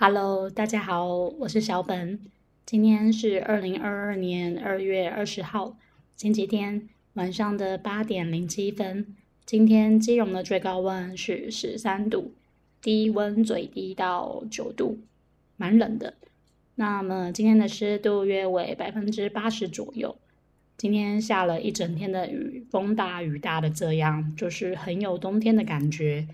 Hello，大家好，我是小本。今天是二零二二年二月二十号，星期天晚上的八点零七分。今天基隆的最高温是十三度，低温最低到九度，蛮冷的。那么今天的湿度约为百分之八十左右。今天下了一整天的雨，风大雨大的，这样就是很有冬天的感觉。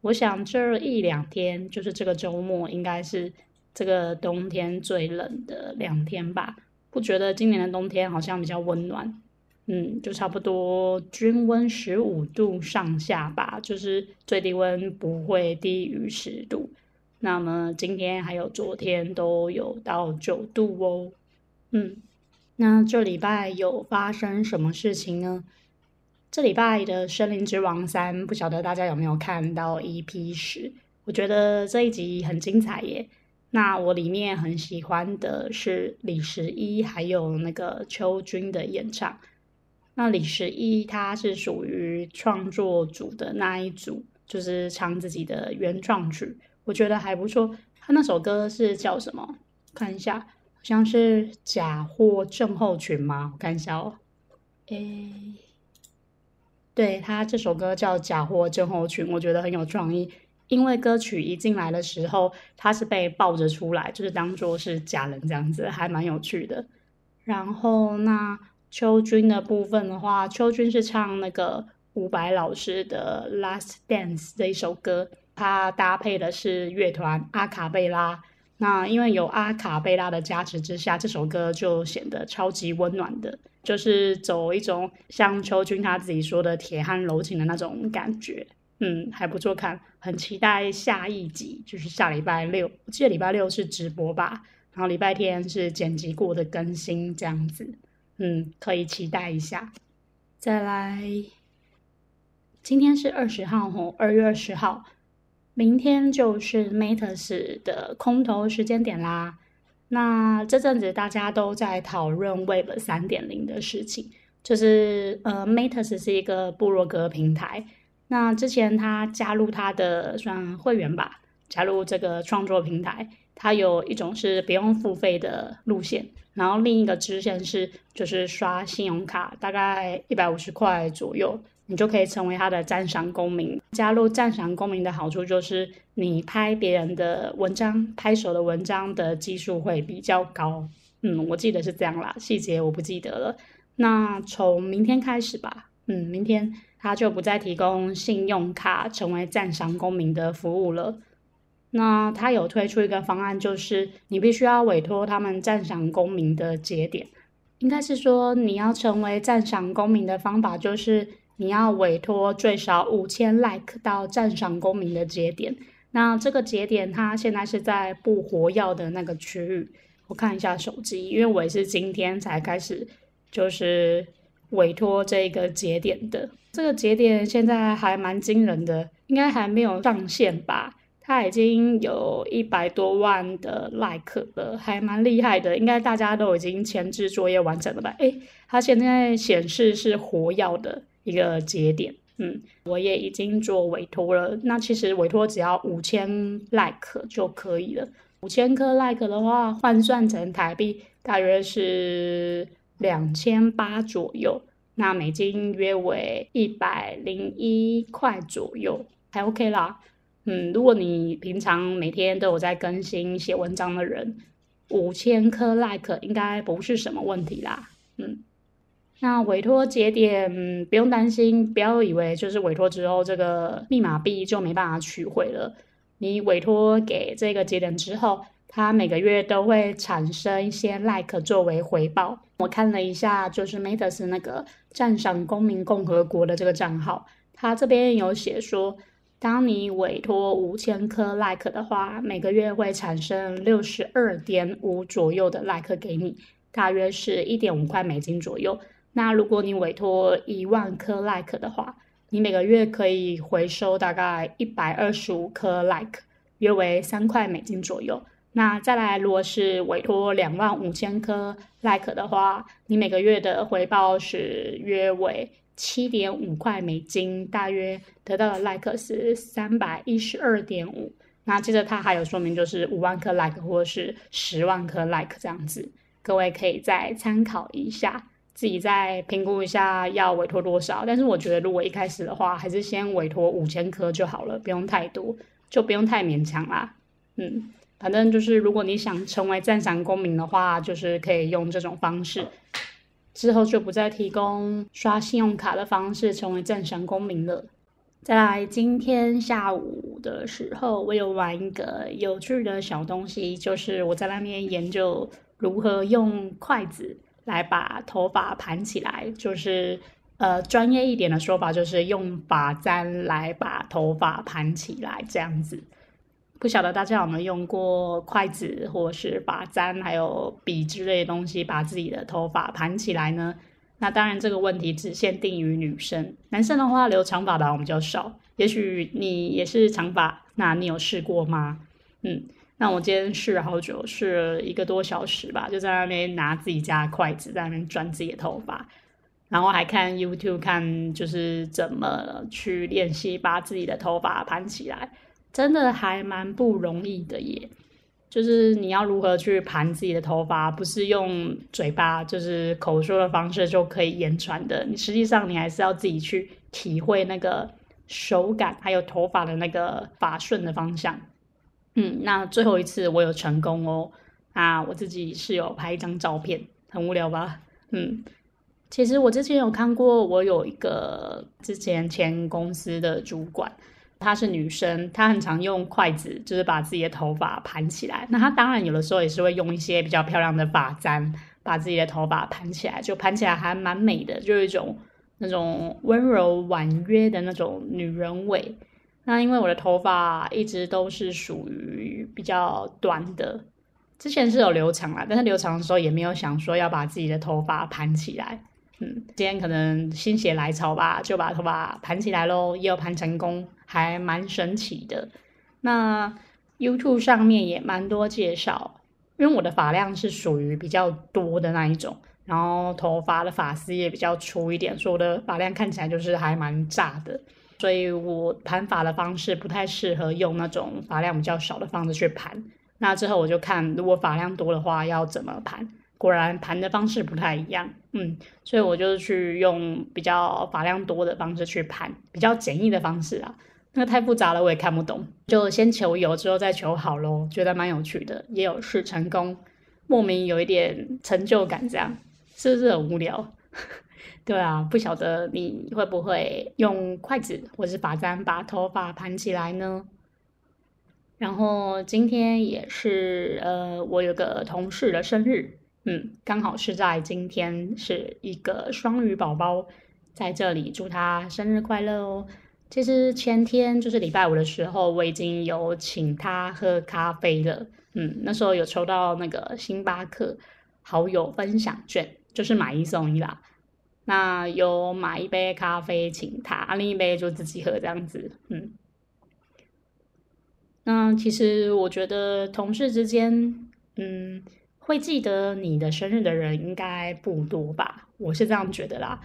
我想这一两天，就是这个周末，应该是这个冬天最冷的两天吧？不觉得今年的冬天好像比较温暖？嗯，就差不多均温十五度上下吧，就是最低温不会低于十度。那么今天还有昨天都有到九度哦。嗯，那这礼拜有发生什么事情呢？这礼拜的《森林之王三》，不晓得大家有没有看到 EP 十？我觉得这一集很精彩耶。那我里面很喜欢的是李十一还有那个邱军的演唱。那李十一他是属于创作组的那一组，就是唱自己的原创曲，我觉得还不错。他那首歌是叫什么？看一下，好像是《假货症候群》吗？我看一下哦。诶。对他这首歌叫《假货症候群》，我觉得很有创意。因为歌曲一进来的时候，他是被抱着出来，就是当做是假人这样子，还蛮有趣的。然后那秋君的部分的话，秋君是唱那个伍佰老师的《Last Dance》这一首歌，他搭配的是乐团阿卡贝拉。那因为有阿卡贝拉的加持之下，这首歌就显得超级温暖的。就是走一种像秋君他自己说的铁汉柔情的那种感觉，嗯，还不错看，很期待下一集，就是下礼拜六，我记得礼拜六是直播吧，然后礼拜天是剪辑过的更新这样子，嗯，可以期待一下。再来，今天是二十号吼，二月二十号，明天就是 Matters 的空投时间点啦。那这阵子大家都在讨论 Web 三点零的事情，就是呃，Metas 是一个部落格平台。那之前他加入他的算会员吧，加入这个创作平台，它有一种是不用付费的路线，然后另一个支线是就是刷信用卡，大概一百五十块左右。你就可以成为它的赞赏公民。加入赞赏公民的好处就是，你拍别人的文章、拍手的文章的基数会比较高。嗯，我记得是这样啦，细节我不记得了。那从明天开始吧，嗯，明天他就不再提供信用卡成为赞赏公民的服务了。那他有推出一个方案，就是你必须要委托他们赞赏公民的节点，应该是说你要成为赞赏公民的方法就是。你要委托最少五千 like 到赞赏公民的节点，那这个节点它现在是在不活跃的那个区域。我看一下手机，因为我也是今天才开始，就是委托这个节点的。这个节点现在还蛮惊人的，应该还没有上线吧？它已经有一百多万的 like 了，还蛮厉害的。应该大家都已经前置作业完成了吧？诶，它现在显示是活跃的。一个节点，嗯，我也已经做委托了。那其实委托只要五千 like 就可以了。五千颗 like 的话，换算成台币大约是两千八左右。那美金约为一百零一块左右，还 OK 啦。嗯，如果你平常每天都有在更新写文章的人，五千颗 like 应该不是什么问题啦。嗯。那委托节点不用担心，不要以为就是委托之后这个密码币就没办法取回了。你委托给这个节点之后，它每个月都会产生一些 like 作为回报。我看了一下，就是 Matters 那个赞赏公民共和国的这个账号，它这边有写说，当你委托五千颗 like 的话，每个月会产生六十二点五左右的 like 给你，大约是一点五块美金左右。那如果你委托一万颗 like 的话，你每个月可以回收大概一百二十五颗 like，约为三块美金左右。那再来，如果是委托两万五千颗 like 的话，你每个月的回报是约为七点五块美金，大约得到的 like 是三百一十二点五。那接着它还有说明就是五万颗 like 或者是十万颗 like 这样子，各位可以再参考一下，自己再评估一下要委托多少。但是我觉得如果一开始的话，还是先委托五千颗就好了，不用太多，就不用太勉强啦。嗯，反正就是如果你想成为赞赏公民的话，就是可以用这种方式。之后就不再提供刷信用卡的方式成为正常公民了。再来，今天下午的时候，我有玩一个有趣的小东西，就是我在那边研究如何用筷子来把头发盘起来，就是呃专业一点的说法，就是用发簪来把头发盘起来这样子。不晓得大家有没有用过筷子，或是把簪，还有笔之类的东西，把自己的头发盘起来呢？那当然，这个问题只限定于女生，男生的话留长发的我们较少。也许你也是长发，那你有试过吗？嗯，那我今天试了好久，试了一个多小时吧，就在那边拿自己家的筷子在那边转自己的头发，然后还看 YouTube 看就是怎么去练习把自己的头发盘起来。真的还蛮不容易的耶，就是你要如何去盘自己的头发，不是用嘴巴就是口说的方式就可以言传的。你实际上你还是要自己去体会那个手感，还有头发的那个发顺的方向。嗯，那最后一次我有成功哦，啊，我自己是有拍一张照片，很无聊吧？嗯，其实我之前有看过，我有一个之前前公司的主管。她是女生，她很常用筷子，就是把自己的头发盘起来。那她当然有的时候也是会用一些比较漂亮的发簪，把自己的头发盘起来，就盘起来还蛮美的，就有一种那种温柔婉约的那种女人味。那因为我的头发一直都是属于比较短的，之前是有留长啦，但是留长的时候也没有想说要把自己的头发盘起来。嗯，今天可能心血来潮吧，就把头发盘起来喽，也有盘成功。还蛮神奇的，那 YouTube 上面也蛮多介绍，因为我的发量是属于比较多的那一种，然后头发的发丝也比较粗一点，所以我的发量看起来就是还蛮炸的，所以我盘发的方式不太适合用那种发量比较少的方式去盘。那之后我就看，如果发量多的话要怎么盘，果然盘的方式不太一样，嗯，所以我就去用比较发量多的方式去盘，比较简易的方式啊。那太复杂了，我也看不懂。就先求有，之后再求好咯，觉得蛮有趣的，也有试成功，莫名有一点成就感，这样是不是很无聊？对啊，不晓得你会不会用筷子或是发簪把头发盘起来呢？然后今天也是呃，我有个同事的生日，嗯，刚好是在今天，是一个双鱼宝宝，在这里祝他生日快乐哦。其实前天就是礼拜五的时候，我已经有请他喝咖啡了。嗯，那时候有抽到那个星巴克好友分享券，就是买一送一啦。那有买一杯咖啡请他，另一杯就自己喝这样子。嗯，那其实我觉得同事之间，会记得你的生日的人应该不多吧？我是这样觉得啦。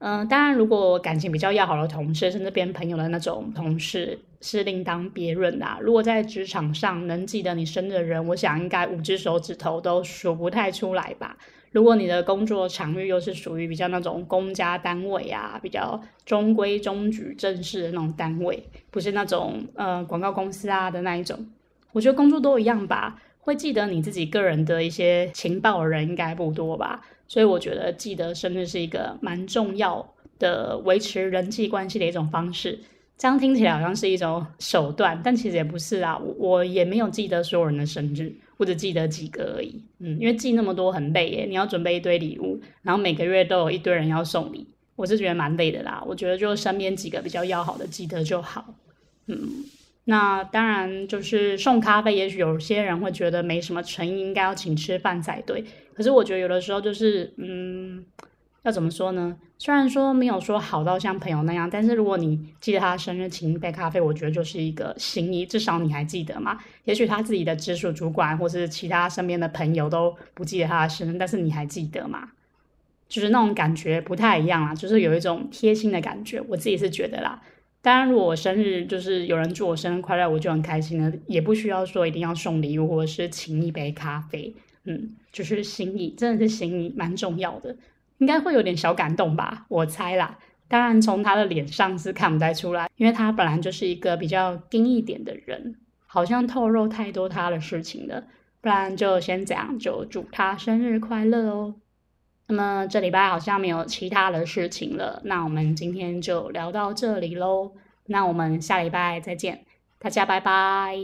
嗯，当然，如果感情比较要好的同事，甚至变朋友的那种同事，是另当别论啦。如果在职场上能记得你生日的人，我想应该五只手指头都数不太出来吧。如果你的工作场域又是属于比较那种公家单位啊，比较中规中矩、正式的那种单位，不是那种呃广告公司啊的那一种，我觉得工作都一样吧。会记得你自己个人的一些情报的人应该不多吧。所以我觉得记得生日是一个蛮重要的维持人际关系的一种方式。这样听起来好像是一种手段，但其实也不是啊。我我也没有记得所有人的生日，或者记得几个而已。嗯，因为记那么多很累耶，你要准备一堆礼物，然后每个月都有一堆人要送礼，我是觉得蛮累的啦。我觉得就身边几个比较要好的记得就好。嗯，那当然就是送咖啡，也许有些人会觉得没什么诚意，应该要请吃饭才对。可是我觉得有的时候就是，嗯，要怎么说呢？虽然说没有说好到像朋友那样，但是如果你记得他生日请一杯咖啡，我觉得就是一个心意，至少你还记得嘛。也许他自己的直属主管或是其他身边的朋友都不记得他的生日，但是你还记得嘛？就是那种感觉不太一样啦，就是有一种贴心的感觉，我自己是觉得啦。当然，如果我生日就是有人祝我生日快乐，我就很开心了，也不需要说一定要送礼物或者是请一杯咖啡。嗯，就是心意，真的是心意，蛮重要的，应该会有点小感动吧，我猜啦。当然，从他的脸上是看不太出来，因为他本来就是一个比较硬一点的人，好像透露太多他的事情了。不然就先这样，就祝他生日快乐哦。那么这礼拜好像没有其他的事情了，那我们今天就聊到这里喽。那我们下礼拜再见，大家拜拜。